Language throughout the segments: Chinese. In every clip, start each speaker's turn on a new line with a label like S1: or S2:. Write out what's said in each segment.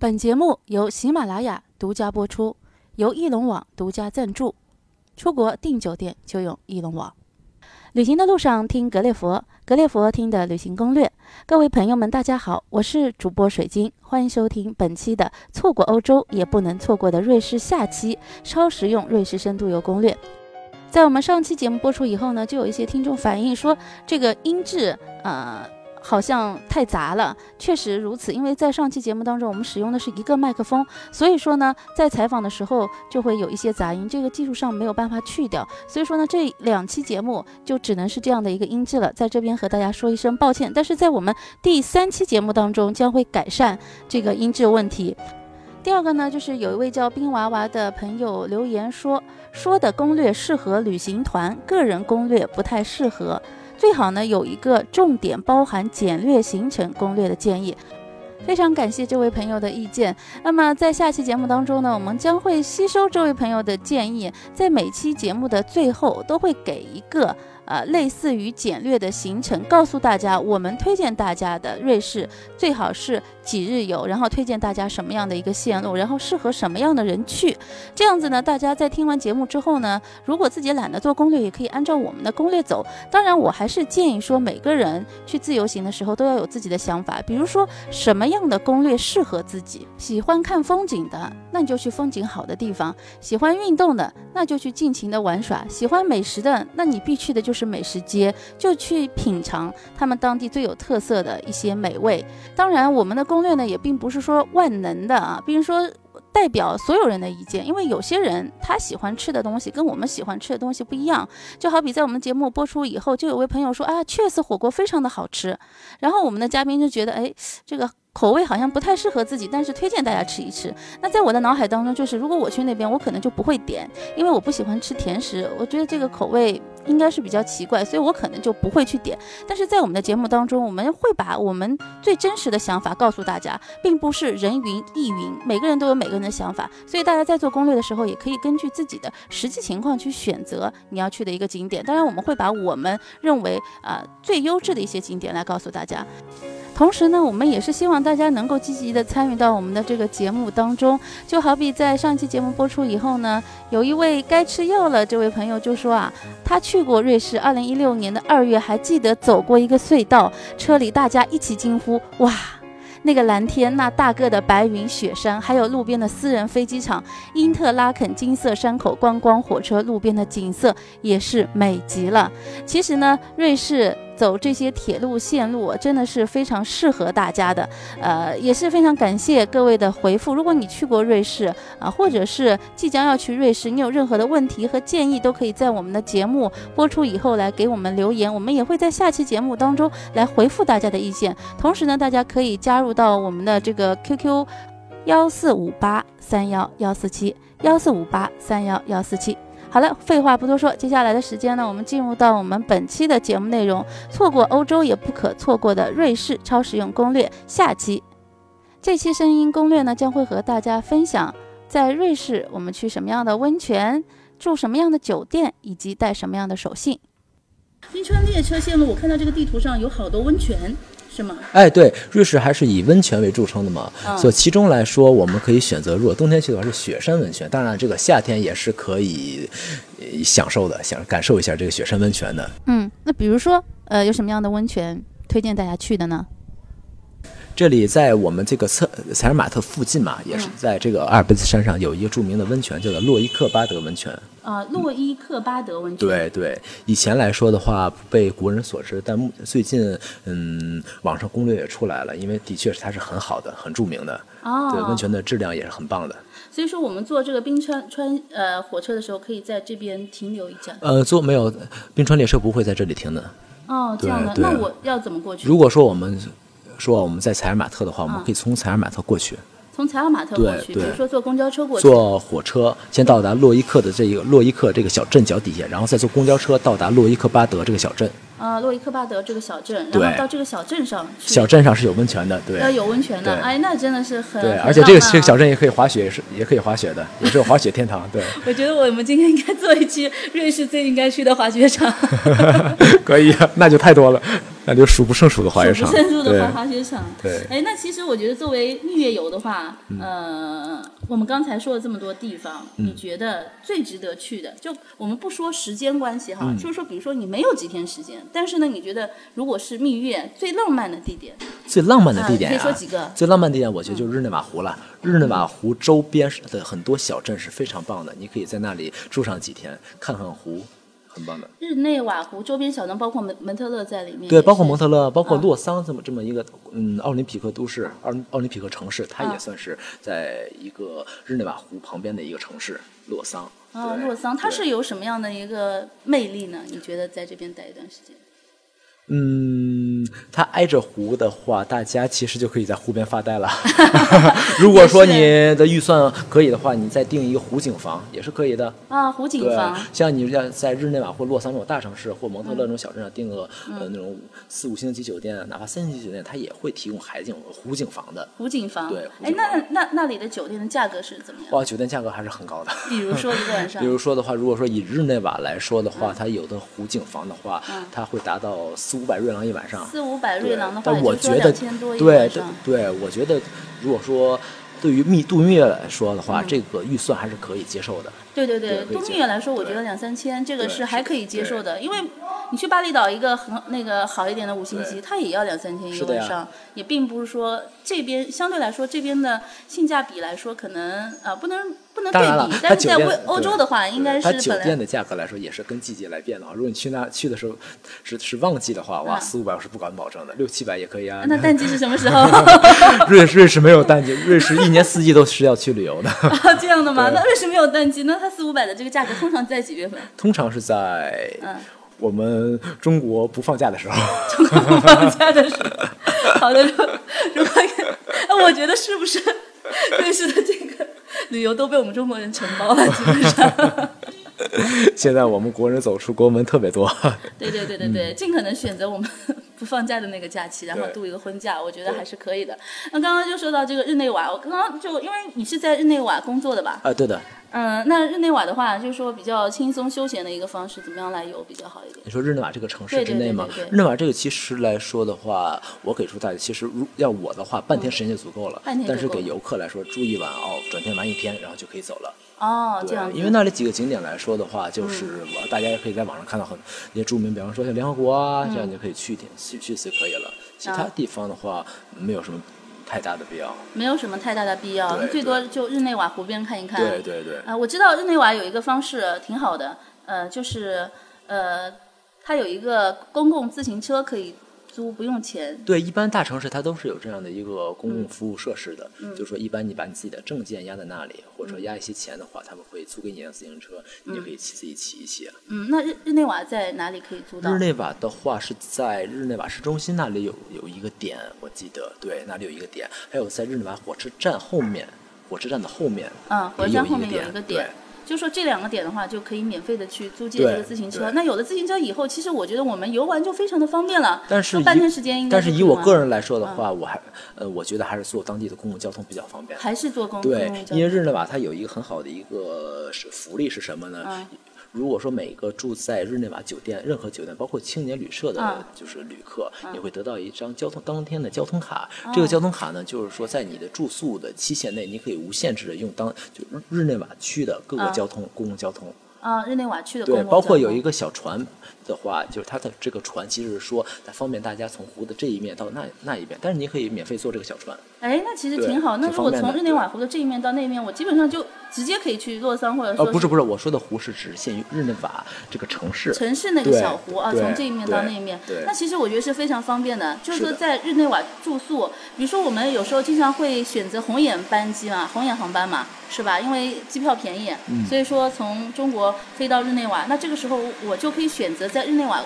S1: 本节目由喜马拉雅独家播出，由翼龙网独家赞助。出国订酒店就用翼龙网。旅行的路上听格列佛，格列佛听的旅行攻略。各位朋友们，大家好，我是主播水晶，欢迎收听本期的错过欧洲也不能错过的瑞士下期超实用瑞士深度游攻略。在我们上期节目播出以后呢，就有一些听众反映说这个音质，呃。好像太杂了，确实如此。因为在上期节目当中，我们使用的是一个麦克风，所以说呢，在采访的时候就会有一些杂音，这个技术上没有办法去掉。所以说呢，这两期节目就只能是这样的一个音质了，在这边和大家说一声抱歉。但是在我们第三期节目当中，将会改善这个音质问题。第二个呢，就是有一位叫冰娃娃的朋友留言说，说的攻略适合旅行团，个人攻略不太适合。最好呢有一个重点包含简略行程攻略的建议，非常感谢这位朋友的意见。那么在下期节目当中呢，我们将会吸收这位朋友的建议，在每期节目的最后都会给一个。呃，类似于简略的行程，告诉大家我们推荐大家的瑞士最好是几日游，然后推荐大家什么样的一个线路，然后适合什么样的人去。这样子呢，大家在听完节目之后呢，如果自己懒得做攻略，也可以按照我们的攻略走。当然，我还是建议说，每个人去自由行的时候都要有自己的想法，比如说什么样的攻略适合自己。喜欢看风景的，那你就去风景好的地方；喜欢运动的，那就去尽情的玩耍；喜欢美食的，那你必去的就是。是美食街，就去品尝他们当地最有特色的一些美味。当然，我们的攻略呢也并不是说万能的啊，比如说代表所有人的意见，因为有些人他喜欢吃的东西跟我们喜欢吃的东西不一样。就好比在我们节目播出以后，就有位朋友说啊，确实火锅非常的好吃，然后我们的嘉宾就觉得，哎，这个。口味好像不太适合自己，但是推荐大家吃一吃。那在我的脑海当中，就是如果我去那边，我可能就不会点，因为我不喜欢吃甜食，我觉得这个口味应该是比较奇怪，所以我可能就不会去点。但是在我们的节目当中，我们会把我们最真实的想法告诉大家，并不是人云亦云，每个人都有每个人的想法，所以大家在做攻略的时候，也可以根据自己的实际情况去选择你要去的一个景点。当然，我们会把我们认为啊最优质的一些景点来告诉大家。同时呢，我们也是希望大家能够积极的参与到我们的这个节目当中。就好比在上期节目播出以后呢，有一位该吃药了这位朋友就说啊，他去过瑞士，二零一六年的二月还记得走过一个隧道，车里大家一起惊呼哇，那个蓝天，那大个的白云雪山，还有路边的私人飞机场，因特拉肯金色山口观光火车路边的景色也是美极了。其实呢，瑞士。走这些铁路线路真的是非常适合大家的，呃，也是非常感谢各位的回复。如果你去过瑞士啊，或者是即将要去瑞士，你有任何的问题和建议，都可以在我们的节目播出以后来给我们留言，我们也会在下期节目当中来回复大家的意见。同时呢，大家可以加入到我们的这个 QQ 幺四五八三幺幺四七幺四五八三幺幺四七。好了，废话不多说，接下来的时间呢，我们进入到我们本期的节目内容。错过欧洲也不可错过的瑞士超实用攻略下期。这期声音攻略呢，将会和大家分享在瑞士我们去什么样的温泉，住什么样的酒店，以及带什么样的手信。冰川列车线路，我看到这个地图上有好多温泉。是吗？
S2: 哎，对，瑞士还是以温泉为著称的嘛。所以其中来说，我们可以选择，如果冬天去的话是雪山温泉。当然，这个夏天也是可以享受的，想感受一下这个雪山温泉的。
S1: 嗯，那比如说，呃，有什么样的温泉推荐大家去的呢？
S2: 这里在我们这个策采尔马特附近嘛，也是在这个阿尔卑斯山上有一个著名的温泉，叫做洛伊克巴德温泉。
S1: 啊，洛伊克巴德温泉。
S2: 对对，以前来说的话不被国人所知，但最近嗯，网上攻略也出来了，因为的确是它是很好的、很著名的。哦。对，温泉的质量也是很棒的。
S1: 所以说，我们坐这个冰川川呃火车的时候，可以在这边停留一下。
S2: 呃，坐没有冰川列车不会在这里停的。
S1: 哦，这样的，那我要怎么过去？
S2: 如果说我们。说我们在采尔马特的话，我们可以从采尔马特过去。
S1: 从采尔马特过去，
S2: 比
S1: 如说坐公交车过去。
S2: 坐火车先到达洛伊克的这一个洛伊克这个小镇脚底下，然后再坐公交车到达洛伊克巴德这个小镇。
S1: 啊，洛伊克巴德这个小镇，然后到这个小镇上。
S2: 小镇上是有温泉的，对。
S1: 呃，有温泉的，哎，那真的是很。
S2: 对，而且这个这个小镇也可以滑雪，也是也可以滑雪的，也是滑雪天堂。对。
S1: 我觉得我们今天应该做一期瑞士最应该去的滑雪场。
S2: 可以，那就太多了。那就数不胜数的滑雪场，
S1: 数不胜数的
S2: 对
S1: 滑滑雪场。
S2: 对
S1: 哎，那其实我觉得作为蜜月游的话，呃，我们刚才说了这么多地方，你觉得最值得去的，就我们不说时间关系哈，就是说，比如说你没有几天时间，但是呢，你觉得如果是蜜月最浪漫的地点，
S2: 最浪漫的地点
S1: 啊可以说几个
S2: 最浪漫的地点，我觉得就是日内瓦湖了。日内瓦湖周边的很多小镇是非常棒的，你可以在那里住上几天，看看湖，很棒的。
S1: 日内瓦湖周边小镇，包括蒙蒙特勒在里面，
S2: 对，包括蒙特勒，包括
S1: 嗯
S2: 洛桑这么这么一个嗯奥林匹克都市，奥奥林匹克城市，它
S1: 啊
S2: 也算是在一个日内瓦湖旁边的一个城市，洛桑。啊，
S1: 洛桑，它是有什么样的一个魅力呢？你觉得在这边待一段时间？
S2: 嗯，它挨着湖的话，大家其实就可以在湖边发呆了。如果说你的预算可以的话，你再订一个湖景房也是可以的。
S1: 啊，湖景房，，
S2: 像你像在日内瓦或洛桑这种大城市，或蒙特勒这种小镇上订个、
S1: 嗯
S2: 呃那种四五星级酒店，哪怕三星级酒店，它也会提供海景湖景房的。
S1: 湖景房。
S2: 对
S1: 哎，那那那里的酒店的价格是怎么样？
S2: 哇，酒店价格还是很高的。
S1: 比如说一个晚上
S2: 比，如说的话，如果说以日内瓦来说的
S1: 嗯
S2: 话，它有的湖景房的话，它会达到四五百瑞郎一晚上。
S1: 四五百瑞
S2: 对
S1: 郎的话，
S2: 但我觉得对对。对，我觉得如果说对于蜜度蜜月来说的
S1: 嗯
S2: 话，这个预算还是可以接受的。
S1: 对对对，
S2: 对
S1: 度蜜月来说，我觉得两三千这个
S2: 是
S1: 是还可以接受的，因为你去巴厘岛一个很那个好一点的五星级，
S2: 对
S1: 它也要两三千一个晚上，也并不是说这边相对来说这边的性价比来说可能啊不能不能对
S2: 当然了
S1: 但是在欧欧洲的话，应该
S2: 是它酒店的价格来说也是跟季节来变的啊。如果你去那去的时候是是旺季的话，哇，
S1: 嗯
S2: 四五百我是不敢保证的，六七百也可以啊。
S1: 那淡季是什么时候？
S2: 瑞士瑞士没有淡季，瑞士一年四季都是要去旅游的，
S1: 啊，这样的吗？那瑞士没有淡季？那它四五百的这个价格通常在几月份？
S2: 通常是在
S1: 嗯
S2: 我们中国不放假的时候。
S1: 中国不放假的时候。好的，如如果呃我觉得是不是瑞士的这个 旅游都被我们中国人承包了？基本上，
S2: 现在我们国人走出国门特别多。
S1: 对对对对对，尽可能选择我们不放假的那个假期，然后度一个婚假，我觉得还是可以的。那刚刚就说到这个日内瓦，我刚刚就因为你是在日内瓦工作的吧？
S2: 啊，对的，
S1: 嗯，那日内瓦的话，就是说比较轻松休闲的一个方式，怎么样来游比较好一点？
S2: 你说日内瓦这个城市之内吗
S1: 对对？对
S2: 日内瓦这个其实来说的话，我给出大家，其实如要我的话，半天时间就足够了。
S1: 半天就
S2: 但是给游客来说，住一晚哦，转天玩一天，然后就可以走了。
S1: 哦，这样，
S2: 因为那里几个景点来说的话，就是我大家也可以在网上看到很一些著名，比方说像联合国啊，这样你就可以去一点去去一次就可以了。其他
S1: 啊
S2: 地方的话，没有什么太大的必要。
S1: 没有什么太大的必要，
S2: 对
S1: 最多就日内瓦湖边看一看。
S2: 对对对。
S1: 啊、我知道日内瓦有一个方式挺好的，呃，就是呃，它有一个公共自行车可以租，不用钱。
S2: 对，一般大城市它都是有这样的一个公
S1: 嗯
S2: 共服务设施的，就是说，一般你把你自己的证件压在那里，或者说压一些钱的话，他们会租给你一辆自行车，你就可以骑自己骑一骑。
S1: 嗯，那日日内瓦在哪里可以租到？
S2: 日内瓦的话是在日内瓦市中心那里有有一个点，我记得，对，那里有一个点，还有在日内瓦火车站后面，火车站的后面，
S1: 嗯，火车
S2: 也
S1: 站后面有
S2: 一个点。
S1: 就说这两个点的话，就可以免费的去租借
S2: 对
S1: 这个自行车。那有了自行车以后，其实我觉得我们游玩就非常的方便了。
S2: 但是
S1: 半天时间应该
S2: 但是以我个人来说的话，我还呃，我觉得还是坐当地的公共交通比较方便。
S1: 还是坐公共，交通
S2: 因为日内瓦它有一个很好的一个是福利是什么呢？
S1: 嗯
S2: 如果说每个住在日内瓦酒店，任何酒店，包括青年旅社的
S1: 嗯，
S2: 就是旅客，你会得到一张交通当天的交通卡。这个交通卡呢，就是说在你的住宿的期限内，你可以无限制的用当就日日内瓦区的各个
S1: 嗯
S2: 交通公共交通。
S1: 啊，日内瓦区的公
S2: 对，
S1: 共
S2: 包括有一个小船的话，就是它的这个船其实是说，它方便大家从湖的这一面到那那一边，但是你可以免费坐这个小船。
S1: 哎，那其实挺好。那如果从日内瓦湖的这一面到那一面，我基本上就直接可以去洛桑，或者说
S2: 呃，不是不是，我说的湖是只限于日内瓦这个城市。
S1: 城市那个小湖啊，从这一面到那一面
S2: 对，
S1: 那其实我觉得是非常方便的。就是说在日内瓦住宿，比如说我们有时候经常会选择红眼班机嘛，红眼航班嘛，是吧？因为机票便宜，
S2: 嗯
S1: 所以说从中国飞到日内瓦，那这个时候我就可以选择在日内瓦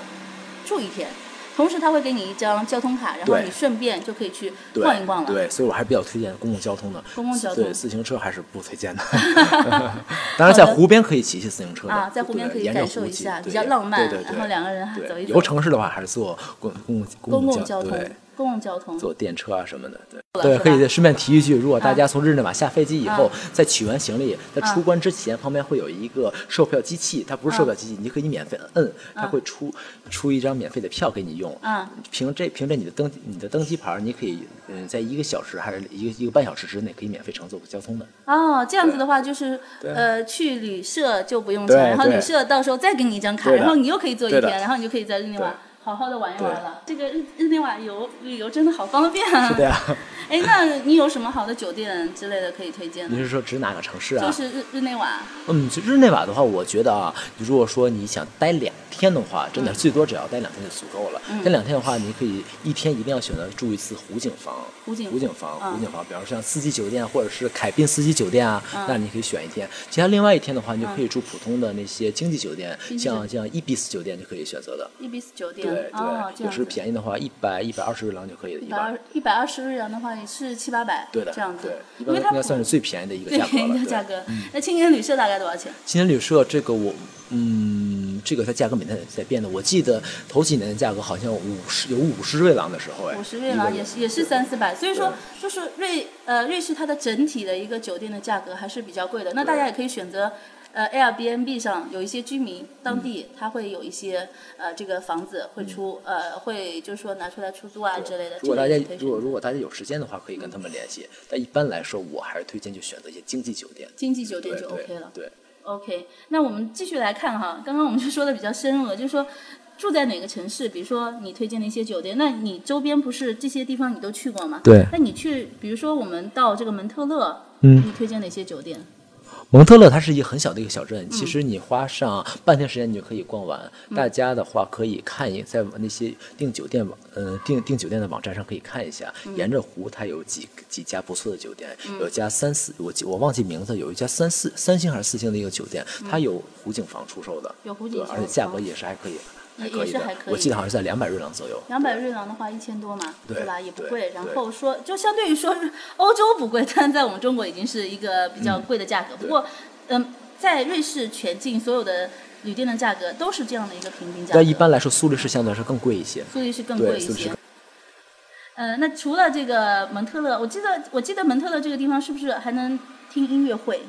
S1: 住一天。同时，他会给你一张交通卡，然后你顺便就可以去逛一逛了。
S2: 对，所以我还是比较推荐公共交通的。
S1: 公共交通
S2: 对，自行车还是不推荐的。当然，在湖边可以骑骑自行车的
S1: 啊，在湖边可以感受一下，比较浪漫。然后两个人还走一走。
S2: 游城市的话，还是坐公公共
S1: 公共
S2: 交
S1: 交通
S2: 对
S1: 公共交通。
S2: 坐电车啊什么的，对。对，可以顺便提一句，如果大家从日内瓦下飞机以后
S1: 啊，
S2: 在取完行李，在出关之前，旁边会有一个售票机器，它不是售票机器，你可以免费摁，它会出出一张免费的票给你用。
S1: 嗯
S2: 凭这凭着你的登你的登机牌，你可以嗯，在一个小时还是一个一个半小时之内，可以免费乘坐交通的。
S1: 哦，这样子的话就是呃，去旅社就不用钱，然后旅社到时候再给你一张卡，然后你又可以坐一天，然后你就可以在日内瓦
S2: 对
S1: 好好的玩一玩了。这个日日内瓦游旅游真的好方便啊！
S2: 是的呀，
S1: 哎，那你有什么好的酒店之类的可以推荐
S2: 你？是说指哪个城市啊？
S1: 就是日日内瓦，
S2: 嗯，其实日内瓦的话，我觉得啊，如果说你想待两天的话，真的
S1: 嗯
S2: 最多只要待两天就足够了。
S1: 嗯
S2: 待两天的话，你可以一天一定要选择住一次湖景房。
S1: 湖景
S2: 湖景房，
S1: 嗯
S2: 湖景房，比方说像四季酒店或者是凯宾四季酒店啊，
S1: 嗯
S2: 那你可以选一天。其他另外一天的话，你就可以住普通的那些经济酒店，像像伊比斯酒店就可以选择的。
S1: 伊比斯酒店
S2: 对对，
S1: 哦，这
S2: 有时。便宜的话，一百一百二十瑞郎就可以了，一
S1: 百二。一百二十日元的话也是七八百，
S2: 对的，
S1: 这样子
S2: 对，，
S1: 因为它
S2: 应该算是最便宜的一个价格了。对
S1: 便宜的价格。那青年旅社大概多少钱？
S2: 青年旅社这个我，嗯，这个它价格每天在变的。我记得头几年的价格好像五十有五十瑞郎的时候，哎，
S1: 五十瑞郎也是也是三四百，所以说就是瑞呃瑞士它的整体的一个酒店的价格还是比较贵的。那大家也可以选择呃 Airbnb 上有一些居民当地他会有一些呃这个房子会出呃会就是说拿出来出租啊之类的。
S2: 如果大家如果如果大家有时间的话，可以跟他们联系。但一般来说，我还是推荐就选择一些经济酒店。
S1: 经济酒店就
S2: 对对
S1: OK 了。
S2: 对
S1: ，OK，那我们继续来看哈，刚刚我们就说的比较深入了，就是说住在哪个城市，比如说你推荐的一些酒店，那你周边不是这些地方你都去过吗？
S2: 对
S1: 那你去，比如说我们到这个蒙特勒，
S2: 嗯
S1: 你推荐哪些酒店？
S2: 蒙特勒它是一个很小的一个小
S1: 嗯
S2: 镇，其实你花上半天时间你就可以逛完。大家的话可以看一在那些订酒店网，呃，订订酒店的网站上可以看一下，
S1: 嗯
S2: 沿着湖它有几几家不错的酒店，有家三四我记我忘记名字，有一家三四三星还是四星的一个酒店，它有湖景房出售的，
S1: 有湖景房
S2: 对而且价格
S1: 哦
S2: 也是还可以。
S1: 也
S2: 还可以的
S1: 也是还可以
S2: 我记得好像是在两百瑞郎左右。
S1: 两百瑞郎的话，一千多嘛，
S2: 对
S1: 吧？也不贵。然后说，就相对于说是欧洲不贵，但在我们中国已经是一个比较贵的价格。不过，嗯，在瑞士全境所有的旅店的价格都是这样的一个平均价格。
S2: 但一般来说，苏黎世相对来说更贵一些。
S1: 苏黎世更贵一些。呃，那除了这个蒙特勒，我记得我记得蒙特勒这个地方是不是还能听音乐会？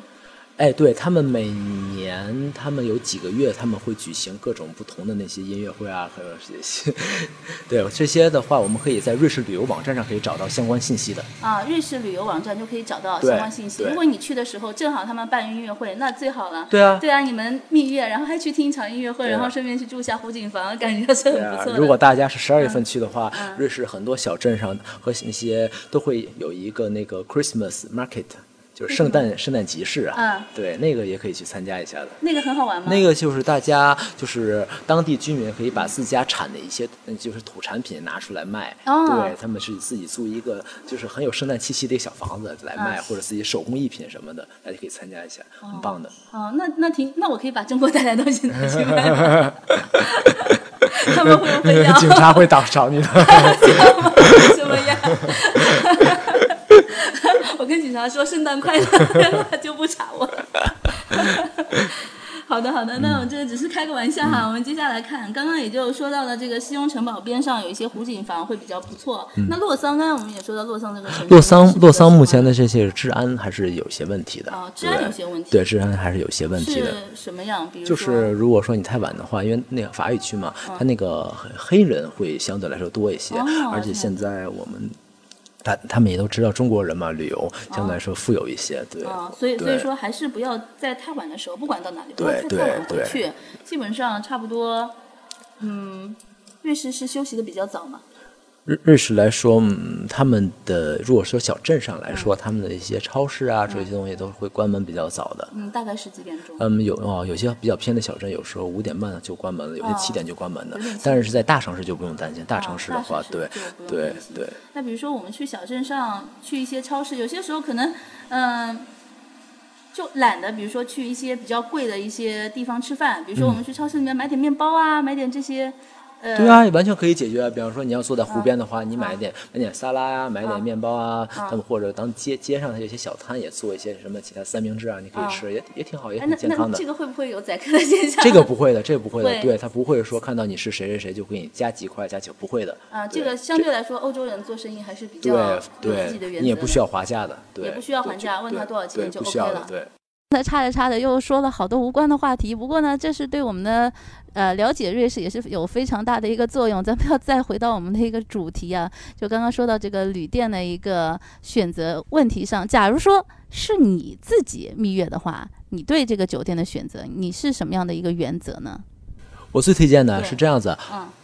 S2: 哎，对他们每年，他们有几个月，他们会举行各种不同的那些音乐会啊，还有这些，对这些的话，我们可以在瑞士旅游网站上可以找到相关信息的。
S1: 啊，瑞士旅游网站就可以找到相关信息。如果你去的时候正好他们办音乐会，那最好了。
S2: 对啊
S1: 对啊，你们蜜月，然后还去听一场音乐会，
S2: 啊
S1: 然后顺便去住一下湖景房，感觉是很不错，的。
S2: 啊如果大家是十二月份去的话，
S1: 嗯
S2: 瑞士很多小镇上和那些都会有一个那个 Christmas market，就是圣诞圣诞集市啊。
S1: 嗯
S2: 对，那个也可以去参加一下的。
S1: 那个很好玩吗？
S2: 那个就是大家就是当地居民可以把自家产的一些嗯就是土产品拿出来卖，
S1: 哦
S2: 对他们是自己租一个就是很有圣诞气息的一个小房子来卖，
S1: 嗯
S2: 或者自己手工艺品什么的，大家可以参加一下，很棒的。
S1: 哦，那那挺，那我可以把中国带来的东西拿去卖吗？他们会不会要？
S2: 警察会打找你的。
S1: 什么呀？我跟警察说圣诞快乐，他就不查我了。好的，好的，那我这个只是开个玩笑哈。我们接下来看，刚刚也就说到了这个西雍城堡边上有一些湖景房会比较不错。那洛桑，刚才我们也说到洛桑这个城市，
S2: 洛桑，洛桑目前
S1: 的
S2: 的这些治安还是有些问题的。
S1: 哦治安有些问题
S2: 对，治安还是有些问题的。
S1: 是什么样？比如
S2: 就是如果说你太晚的话，因为那个法语区嘛，它那个黑人会相对来说多一些，
S1: 哦
S2: 而且现在我们。他他们也都知道中国人嘛，旅游相对来说富有一些，对。
S1: 啊、所以所以说还是不要在太晚的时候，不管到哪里，不
S2: 对
S1: 要太太晚
S2: 对
S1: 回去。基本上差不多，嗯，瑞士是休息的比较早嘛。
S2: 日日式来说，嗯，他们的如果说小镇上来说，他们的一些超市啊，这些东西都会关门比较早的。
S1: 嗯，大概是几点钟？
S2: 嗯，有哦，有些比较偏的小镇，有时候五点半就关门了，有些
S1: 哦
S2: 七点就关门的。但是在大城市就不用担心，大
S1: 啊
S2: 城市的话，对对对，
S1: 那比如说我们去小镇上去一些超市，有些时候可能，嗯、就懒得，比如说去一些比较贵的一些地方吃饭，比如说我们去超市里面买点面包啊，买点这些。
S2: 对啊，完全可以解决。比方说你要坐在湖边的话，你买点买点沙拉呀，买点面包啊，他们或者当街街上的有些小摊也做一些什么其他三明治啊，你可以吃，也也挺好，也挺健康的。
S1: 这个会不会有宰客的现象？
S2: 这个不会的，这个不会的，对他不会说看到你是谁谁谁就给你加几块加几，不会的。
S1: 啊，这个相对来说，欧洲人做生意还是比较
S2: 对。你也不需要划价的，
S1: 也不需要还价，问他多少钱就 OK
S2: 了。对。
S1: 那差着差着又说了好多无关的话题，不过呢，这是对我们的呃了解瑞士也是有非常大的一个作用。咱们要再回到我们的一个主题啊，就刚刚说到这个旅店的一个选择问题上。假如说是你自己蜜月的话，你对这个酒店的选择，你是什么样的一个原则呢？
S2: 我最推荐的是这样子，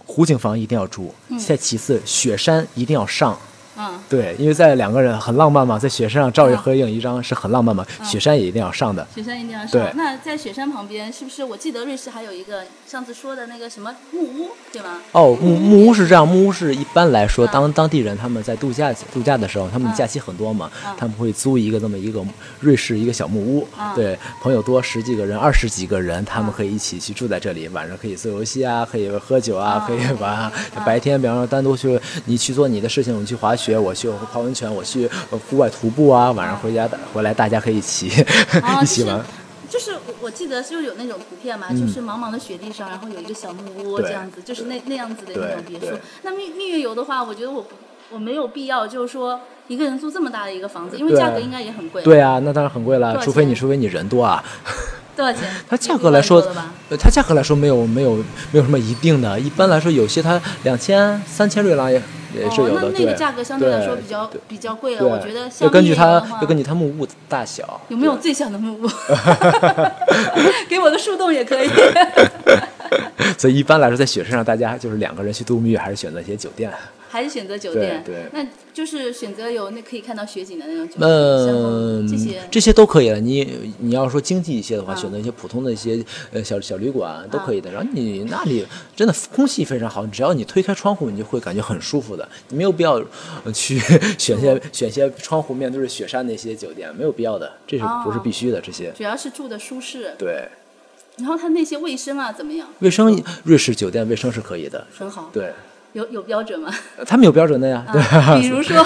S2: 湖景房一定要住，再其次雪山一定要上。
S1: 嗯，
S2: 对，因为在两个人很浪漫嘛，在雪山上照一合影一张是很浪漫嘛。雪山也一定要上的，
S1: 雪山一定要上。那在雪山旁边，是不是我记得瑞士还有一个上次说的那个什么木屋，对吗？哦，
S2: 木木屋是这样，木屋是一般来说，当当地人他们在度假度假的时候，他们假期很多嘛，他们会租一个这么一个瑞士一个小木屋，对，朋友多十几个人、二十几个人，他们可以一起去住在这里，晚上可以做游戏啊，可以喝酒啊，可以玩。白天，比方说单独去你去做你的事情，我们去滑雪。我去泡温泉，我去户外徒步啊，晚上回家回来大家可以一起 一起玩。
S1: 就是我我记得就有那种图片嘛，就是茫茫的雪地上，然后有一个小木屋这样子，就是那那样子的那种别墅。那蜜蜜月游的话，我觉得我我没有必要，就是说一个人住这么大的一个房子，因为价格应该也很贵。
S2: 对啊，那当然很贵了，除非你除非你人多啊。
S1: 多少钱？
S2: 它价格来说，呃，它价格来说没有没有没有什么一定的，一般来说有些它两千三千瑞郎也。也是有的，
S1: 那那个价格相对来说比较比较贵了，我觉得。要
S2: 根据它，要根据它木屋大小。
S1: 有没有最小的木屋？给我个树洞也可以。
S2: 所以一般来说，在雪山上，大家就是两个人去度蜜月，还是选择一些酒店。
S1: 还是选择酒店，
S2: 对，
S1: 那就是选择有那可以看到雪景的那种酒店。嗯，这些
S2: 这些都可以了。你你要说经济一些的话，选择一些普通的一些呃小小旅馆都可以的。然后你那里真的空气非常好，只要你推开窗户，你就会感觉很舒服的。你没有必要去 选些选些窗户面都是雪山那些酒店，没有必要的，这是不是必须的？这些
S1: 主要是住的舒适。
S2: 对。
S1: 然后它那些卫生啊怎么样？
S2: 卫生，瑞士酒店卫生是可以的，
S1: 很好。
S2: 对。
S1: 有有标准吗？
S2: 他们有标准的呀，对。
S1: 比如说，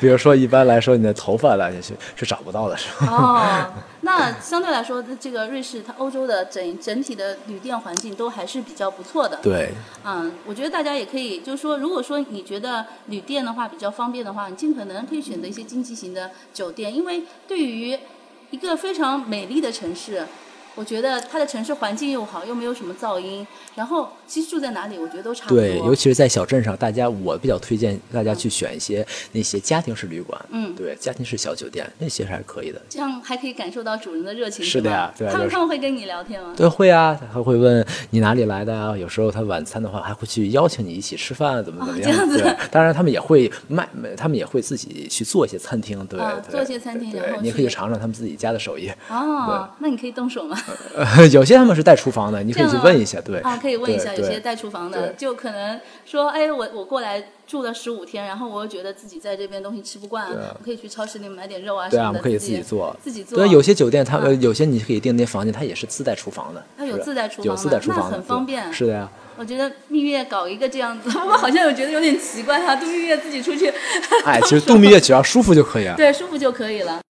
S2: 比如说，一般来说，你的头发了是是找不到的，是吧？
S1: 哦，那相对来说，这个瑞士它欧洲的整整体的旅店环境都还是比较不错的。
S2: 对。
S1: 嗯，我觉得大家也可以，就是说，如果说你觉得旅店的话比较方便的话，你尽可能可以选择一些经济型的酒店，因为对于一个非常美丽的城市。我觉得它的城市环境又好，又没有什么噪音，然后其实住在哪里，我觉得都差不多。
S2: 对，尤其是在小镇上，大家我比较推荐大家去选一些那些家庭式旅馆。
S1: 嗯，
S2: 对，家庭式小酒店那些还是可以的。
S1: 这样还可以感受到主人的热情。
S2: 是的呀，对。
S1: 他们他们会跟你聊天吗？
S2: 对，会啊，他会问你哪里来的啊。有时候他晚餐的话还会去邀请你一起吃饭，怎么怎么样？这
S1: 样子。
S2: 当然他们也会卖，他们也会自己去做一些餐厅，对，
S1: 做一些餐厅，然后
S2: 你可以尝尝他们自己家的手艺。
S1: 哦，那你可以动手吗？
S2: 有。有些他们是带厨房的，你可以去问一下，对
S1: 啊，可以问一下，有些带厨房的，就可能说，哎，我我过来住了十五天，然后我又觉得自己在这边东西吃不惯，我可以去超市里买点肉啊
S2: 什么的，对啊，
S1: 我
S2: 们可以自己做，
S1: 自己做。
S2: 对，有些酒店它有些你可以订那房间，它也是自带厨房的，
S1: 它有自带厨房，
S2: 有自带厨房，
S1: 很方便。
S2: 是的呀。
S1: 我觉得蜜月搞一个这样子，我好像有觉得有点奇怪哈，度蜜月自己出去。
S2: 哎，其实度蜜月只要舒服就可以了。
S1: 对，舒服就可以了。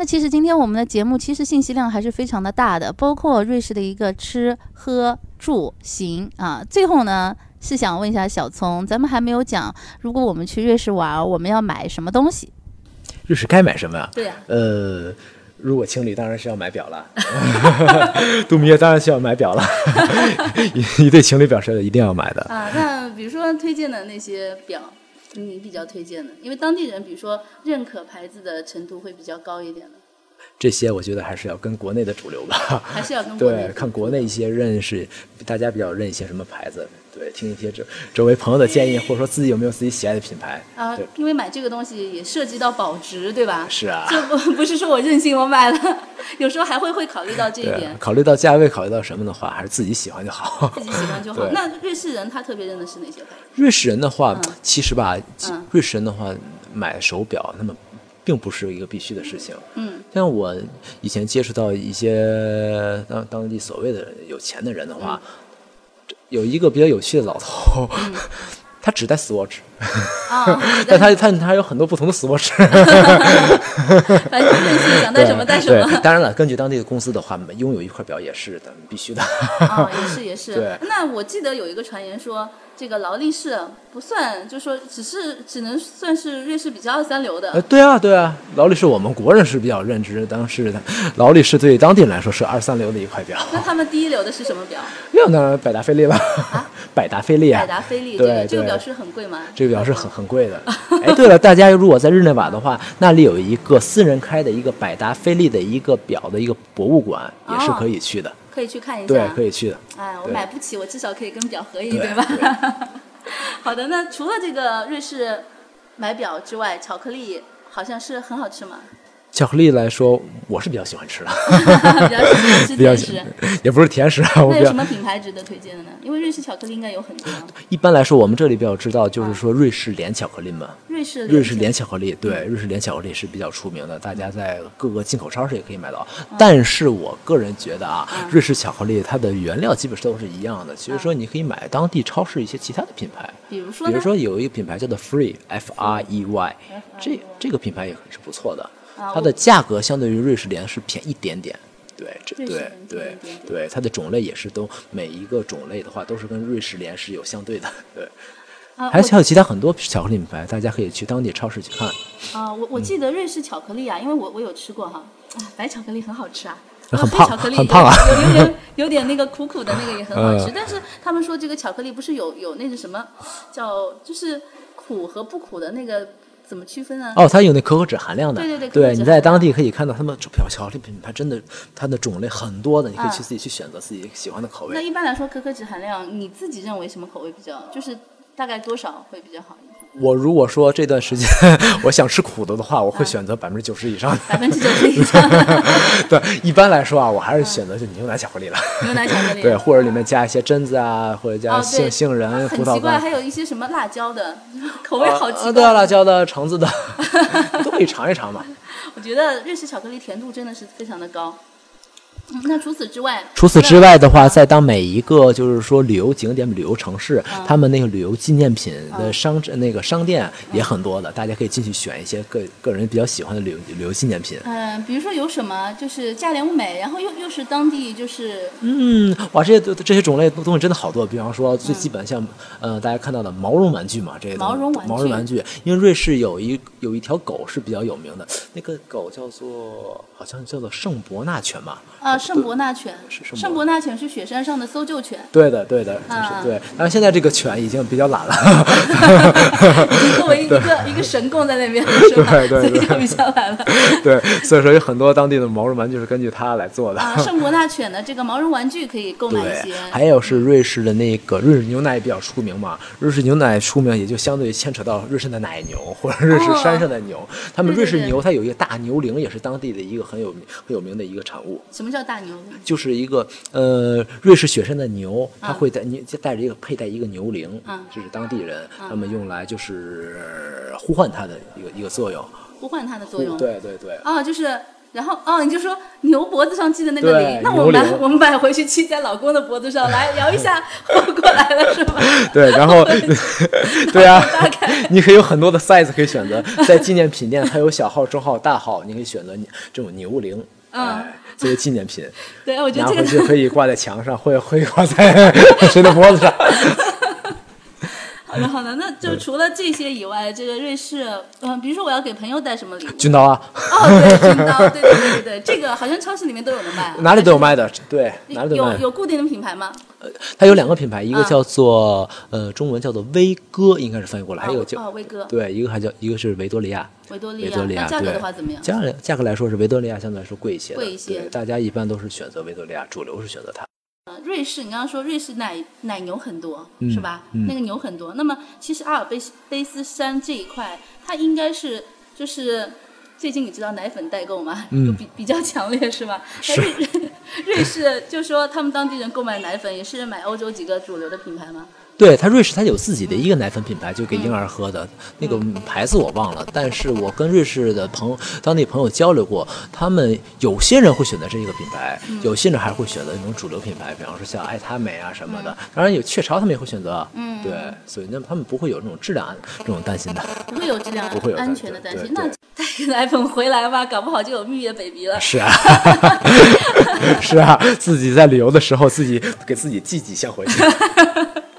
S1: 那其实今天我们的节目其实信息量还是非常的大的，包括瑞士的一个吃喝住行啊。最后呢，是想问一下小聪，咱们还没有讲，如果我们去瑞士玩，我们要买什么东西？
S2: 瑞士该买什么呀？
S1: 对呀。
S2: 呃，如果情侣当然是要买表了，度蜜月当然是要买表了，一一对情侣表是一定要买的
S1: 啊。那比如说推荐的那些表。你比较推荐的，因为当地人比如说认可牌子的程度会比较高一点的。
S2: 这些我觉得还是要跟国内的主流吧。
S1: 还是要跟
S2: 对看国内一些认识，大家比较认一些什么牌子，对，听一些周周围朋友的建议，或者说自己有没有自己喜爱的品牌。
S1: 啊，因为买这个东西也涉及到保值，对吧？
S2: 是啊。
S1: 这不不是说我任性我买了，有时候还会会考虑到这一点。
S2: 考虑到价位，考虑到什么的话，还是自己喜欢就好。
S1: 自己喜欢就好。那瑞士人他特别认的是哪些牌？
S2: 瑞士人的话，其实吧，瑞士人的话买手表，那么。并不是一个必须的事情。
S1: 嗯，
S2: 像我以前接触到一些当当地所谓的有钱的人的话，有一个比较有趣的老头，他只戴 Swatch，
S1: 啊，
S2: 但他他他有很多不同的 Swatch。
S1: 反正任性，想带什么带什么。
S2: 当然了，根据当地的公司的话，拥有一块表也是的，必须的。
S1: 啊，也是也是。
S2: 对。
S1: 那我记得有一个传言说，这个劳力士不算，就说只是只能算是瑞士比较二三流的。
S2: 呃，对啊，对啊，劳力士我们国人是比较认知，当时的劳力士对当地人来说是二三流的一块表。
S1: 那他们第一流的是什么表？
S2: 那当然百达翡丽了。啊，百达翡丽啊。
S1: 百达翡丽，
S2: 对，
S1: 这个表是很贵吗？
S2: 这个表是很很贵的。哎，对了，大家如果在日内瓦的话，那里有一个私人开的一个百达翡丽的一个表的一个博物馆，也是可以去的。
S1: 可以去看一下。
S2: 对，可以去的。
S1: 哎，我买不起，我至少可以跟表合影，对吧？好的，那除了这个瑞士买表之外，巧克力好像是很好吃吗？
S2: 巧克力来说，我是比较喜欢吃的，
S1: 比较喜欢吃 甜食，
S2: 也不是甜食啊。
S1: 那有什么品牌值得推荐的呢？因为瑞士巧克力应该有很多。
S2: 一般来说，我们这里比较知道就是说瑞士莲巧克力嘛。
S1: 瑞士
S2: 瑞士莲巧克力，对，瑞士莲巧克力是比较出名的，大家在各个进口超市也可以买到。但是我个人觉得啊，瑞士巧克力它的原料基本上都是一样的，其实说你可以买当地超市一些其他的品牌，
S1: 比如说，
S2: 比如说有一个品牌叫做 Free，F R E Y，这这个品牌也是不错的。它的价格相对于瑞士莲是便宜一点点，对，这对对对，它的种类也是都每一个种类的话都是跟瑞士莲是有相对的，对。还还有其他很多巧克力品牌，大家可以去当地超市去看。
S1: 啊，我我记得瑞士巧克力啊，因为我我有吃过哈，啊白巧克力很好吃啊，
S2: 很胖，
S1: 很
S2: 胖啊，
S1: 有有点 有点那个苦苦的那个也很好吃，但是他们说这个巧克力不是有有那个什么叫就是苦和不苦的那个。怎么区分啊？哦，
S2: 它有那可可脂含量的。
S1: 对对
S2: 对，对，你在当地可以看到他们巧巧克力品牌真的，它的种类很多的，你可以去自己去选择自己喜欢的口味。
S1: 那一般来说，可可脂含量，你自己认为什么口味比较，就是大概多少会比较好一点？
S2: 我如果说这段时间 我想吃苦的的话，我会选择百分之九十以上。
S1: 百分之九十以上。
S2: 对，一般来说啊，我还是选择就牛奶巧克力了。
S1: 牛奶巧克力。
S2: 对，或者里面加一些榛子啊，或者加杏杏仁、葡萄干。
S1: 很奇怪，还有一些什么辣椒的，口味好奇怪。
S2: 对，辣椒的、橙子的，都可以尝一尝嘛。
S1: 我觉得瑞士巧克力甜度真的是非常的高。那除此之外，
S2: 除此之外的话，在当每一个就是说旅游景点、旅游城市，他们那个旅游纪念品的商那个商店也很多的，大家可以进去选一些个个人比较喜欢的旅游旅游纪念品。
S1: 嗯，比如说有什么就是价廉物美，然后又又是当地就是
S2: 嗯，哇，这些这些种类东西真的好多。比方说最基本像呃大家看到的毛绒玩具嘛，这些
S1: 毛绒玩
S2: 具，毛绒玩具，因为瑞士有一有一条狗是比较有名的，那个狗叫做好像叫做圣伯纳犬嘛。
S1: 啊。圣伯纳犬，圣伯纳犬是雪山上的搜救犬。
S2: 对的，对的，就是对。但是现在这个犬已经比较懒了，
S1: 作为一个一个神供在那边，对
S2: 对对，
S1: 比较懒了。
S2: 对，所以说有很多当地的毛绒玩具是根据它来做的。
S1: 啊，圣伯纳犬的这个毛绒玩具可以购买一些。
S2: 还有是瑞士的那个瑞士牛奶也比较出名嘛，瑞士牛奶出名也就相对牵扯到瑞士的奶牛或者瑞士山上的牛。他们瑞士牛它有一个大牛铃，也是当地的一个很有很有名的一个产物。
S1: 什么叫？大牛
S2: 就是一个呃，瑞士雪山的牛，它会带你带着一个佩戴一个牛铃，这是当地人他们用来就是呼唤它的一个一个作用，
S1: 呼唤它的作用，
S2: 对对对，
S1: 啊，就是然后哦，你就说牛脖子上系的那个铃，那我们买我们买回去系在老公的脖子上，来摇一下，过来了是吧？
S2: 对，然后 对啊，你可以有很多的 size 可以选择，在纪念品店它有小号、中号、大号，你可以选择这种牛铃，嗯。这些纪念品，
S1: 对，我觉得
S2: 拿回去可以挂在墙上，或者可以挂在 谁的脖子上。
S1: 好的，好的，那就除了这些以外，这个瑞士，嗯，比如说我要给朋友带什么礼物？
S2: 军刀啊！
S1: 哦，对，军刀，对对对对对，这个好像超市里面都有的卖。
S2: 哪里都有卖的，对，哪里都
S1: 有。有有固定的品牌吗？
S2: 呃，它有两个品牌，一个叫做呃，中文叫做威哥，应该是翻译过来，还有叫
S1: 哦威哥，
S2: 对，一个还叫一个是维多利亚。
S1: 维多
S2: 利亚，维多利亚，
S1: 价格的话怎么样？价
S2: 价格来说是维多利亚相对来说贵一些，
S1: 贵一些。
S2: 大家一般都是选择维多利亚，主流是选择它。
S1: 瑞士，你刚刚说瑞士奶奶牛很多，是吧？那个牛很多。那么其实阿尔卑斯卑斯山这一块，它应该是就是最近你知道奶粉代购吗？就比比较强烈，是吧？
S2: 是。
S1: 瑞士就说他们当地人购买奶粉也是买欧洲几个主流的品牌吗？
S2: 对他瑞士他有自己的一个奶粉品牌，就给婴儿喝的那个牌子我忘了，但是我跟瑞士的朋当地朋友交流过，他们有些人会选择这个品牌，有些人还会选择那种主流品牌，比方说像爱他美啊什么的。当然有雀巢他们也会选择，嗯，对，所以那他们不会有这种质量这种担心的，
S1: 不会有质量
S2: 不会有
S1: 安全的担心。那带个奶粉回来吧，搞不好就有蜜月 baby 了。
S2: 是啊，是啊，自己在旅游的时候自己给自己寄几箱回去。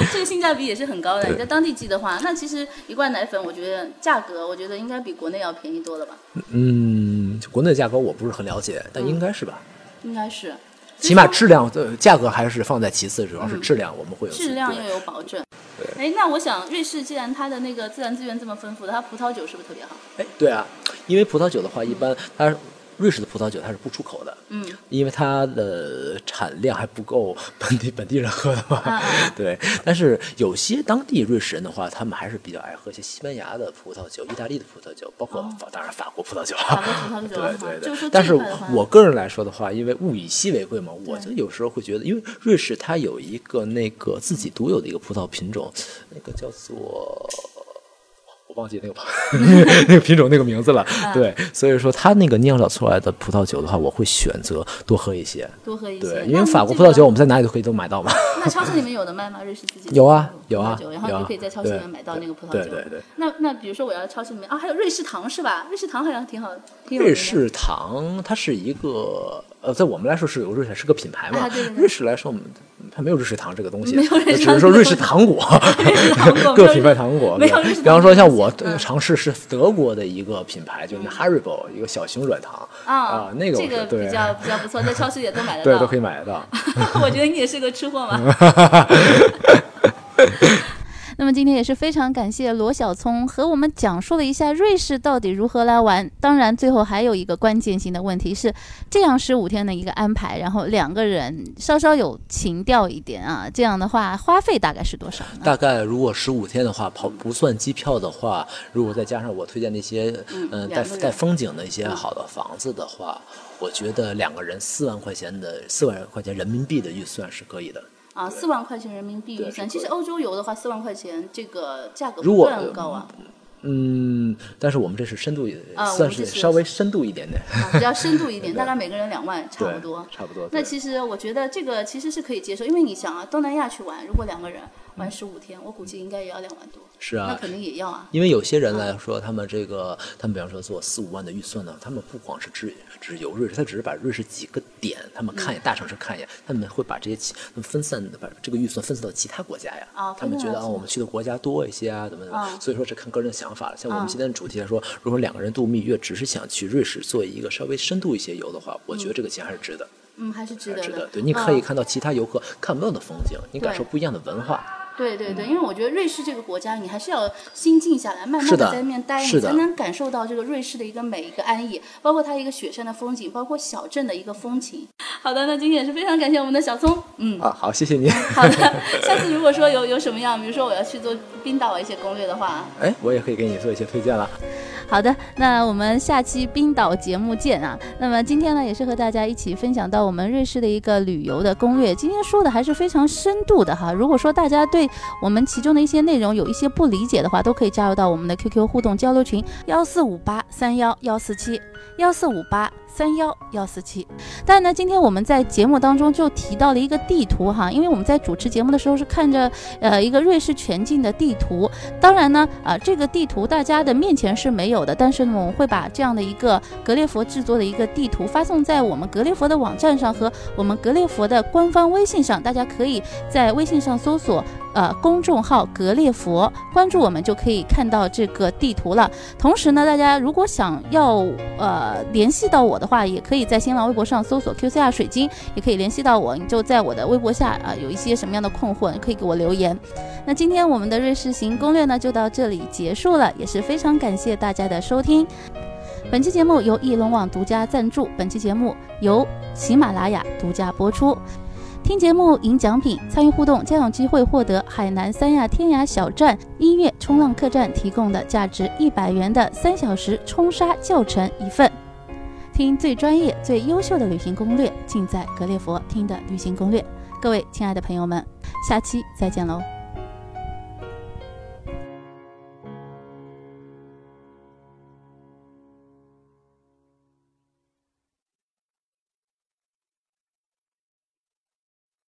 S1: 这个性价比也是很高的。你在当地寄的话，那其实一罐奶粉，我觉得价格，我觉得应该比国内要便宜多了吧？
S2: 嗯，国内价格我不是很了解，但应该是吧？
S1: 应该是，
S2: 起码质量的价格还是放在其次，主要是质量我们会有
S1: 质量要有保证。对，哎，那我想瑞士既然它的那个自然资源这么丰富，它葡萄酒是不是特别好？
S2: 哎，对啊，因为葡萄酒的话，一般它。瑞士的葡萄酒它是不出口的，嗯，因为它的产量还不够本地本地人喝的嘛，对。但是有些当地瑞士人的话，他们还是比较爱喝一些西班牙的葡萄酒、意大利的葡萄酒，包括当然法国葡萄酒。
S1: 法国葡萄酒，
S2: 对对对。但是我个人来说的话，因为物以稀为贵嘛，我就有时候会觉得，因为瑞士它有一个那个自己独有的一个葡萄品种，那个叫做。忘记那个 那个品种那个名字了，对，所以说它那个酿造出来的葡萄酒的话，我会选择多喝一些，
S1: 多喝一
S2: 些，对，因为法国葡萄酒我们在哪里都可以都买到嘛。
S1: 那超市里面有的卖吗？瑞士自己
S2: 有啊有啊，
S1: 然后就可以在超市里面买到那个葡萄酒。
S2: 对对对。
S1: 那那比如说我要超市里面啊，还有瑞士糖是吧？瑞士糖好像挺好，
S2: 瑞士糖它是一个呃，在我们来说是有瑞士是个品牌嘛，瑞士来说我们。它没有瑞士糖这个东西，只是说瑞士糖果，各品牌糖果。比方说像我尝试是德国的一个品牌，就是 Haribo 一个小型软糖啊，那个
S1: 这个比较比较不错，在超市也都买得 到，
S2: 对，都可以买得到。
S1: 我觉得你也是个吃货嘛。那么今天也是非常感谢罗小聪和我们讲述了一下瑞士到底如何来玩。当然，最后还有一个关键性的问题是，这样十五天的一个安排，然后两个人稍稍有情调一点啊，这样的话花费大概是多少？
S2: 大概如果十五天的话，跑不算机票的话，如果再加上我推荐那些嗯带带风景的一些好的房子的话，我觉得两个人四万块钱的四万块钱人民币的预算是可以的。
S1: 啊，四万块钱人民币预算，其实欧洲游的话，四万块钱这个价格不算高啊。
S2: 嗯，但是我们这是深度，算是稍微深度一点点，啊
S1: 比较深度一 点，大概每个人两万，差不多。
S2: 差不多。
S1: 那其实我觉得这个其实是可以接受，因为你想啊，东南亚去玩，如果两个人玩十五天，我估计应该也要两万多。
S2: 是啊，
S1: 那肯定也要啊。
S2: 因为有些人来说，他们这个，他们比方说做四五万的预算呢，他们不光是只只游瑞士，他只是把瑞士几个点，他们看一眼大城市看一眼，他们会把这些其分散的把这个预算分散到其他国家呀。啊，他们觉得啊，我们去的国家多一些啊，怎么怎么。所以说，这看个人的想法了。像我们今天的主题来说，如果两个人度蜜月，只是想去瑞士做一个稍微深度一些游的话，我觉得这个钱还是值得。
S1: 嗯，还是值得的。
S2: 对，你可以看到其他游客看不到的风景，你感受不一样的文化。
S1: 对对对，因为我觉得瑞士这个国家，你还是要心静下来，慢慢的在那边待，你才能感受到这个瑞士的一个每一个安逸，包括它一个雪山的风景，包括小镇的一个风情。好的，那今天也是非常感谢我们的小聪，嗯，
S2: 啊，好，谢谢你。
S1: 好的，下次如果说有有什么样，比如说我要去做冰岛一些攻略的话，
S2: 哎，我也可以给你做一些推荐了。
S1: 好的，那我们下期冰岛节目见啊！那么今天呢，也是和大家一起分享到我们瑞士的一个旅游的攻略。今天说的还是非常深度的哈。如果说大家对我们其中的一些内容有一些不理解的话，都可以加入到我们的 QQ 互动交流群幺四五八三幺幺四七幺四五八。三幺幺四七，但呢，今天我们在节目当中就提到了一个地图哈，因为我们在主持节目的时候是看着呃一个瑞士全境的地图，当然呢啊这个地图大家的面前是没有有的，但是呢我们会把这样的一个格列佛制作的一个地图发送在我们格列佛的网站上和我们格列佛的官方微信上，大家可以在微信上搜索。呃，公众号格列佛，关注我们就可以看到这个地图了。同时呢，大家如果想要呃联系到我的话，也可以在新浪微博上搜索 QCR 水晶，也可以联系到我。你就在我的微博下啊，有一些什么样的困惑，你可以给我留言。那今天我们的瑞士行攻略呢，就到这里结束了，也是非常感谢大家的收听。本期节目由翼龙网独家赞助，本期节目由喜马拉雅独家播出。听节目赢奖品，参与互动将有机会获得海南三亚天涯小站音乐冲浪客栈提供的价值一百元的三小时冲沙教程一份。听最专业、最优秀的旅行攻略，尽在格列佛听的旅行攻略。各位亲爱的朋友们，下期再见喽！